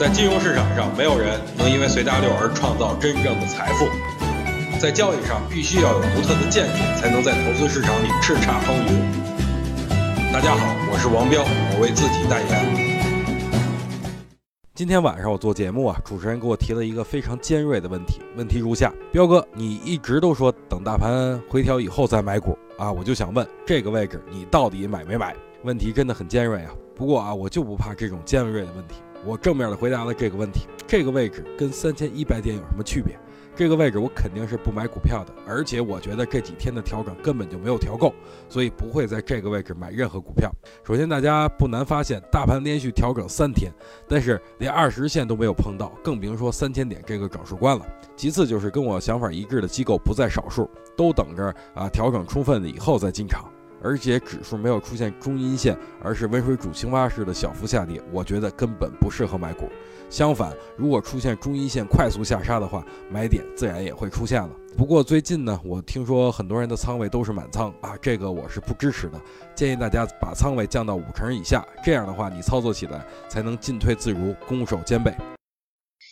在金融市场上，没有人能因为随大流而创造真正的财富。在交易上，必须要有独特的见解，才能在投资市场里叱咤风云。大家好，我是王彪，我为自己代言。今天晚上我做节目啊，主持人给我提了一个非常尖锐的问题，问题如下：彪哥，你一直都说等大盘回调以后再买股啊，我就想问，这个位置你到底买没买？问题真的很尖锐啊。不过啊，我就不怕这种尖锐的问题。我正面的回答了这个问题：这个位置跟三千一百点有什么区别？这个位置我肯定是不买股票的，而且我觉得这几天的调整根本就没有调够，所以不会在这个位置买任何股票。首先，大家不难发现，大盘连续调整三天，但是连二十线都没有碰到，更别说三千点这个整数关了。其次就是跟我想法一致的机构不在少数，都等着啊调整充分了以后再进场。而且指数没有出现中阴线，而是温水煮青蛙式的小幅下跌，我觉得根本不适合买股。相反，如果出现中阴线快速下杀的话，买点自然也会出现了。不过最近呢，我听说很多人的仓位都是满仓啊，这个我是不支持的。建议大家把仓位降到五成以下，这样的话你操作起来才能进退自如，攻守兼备。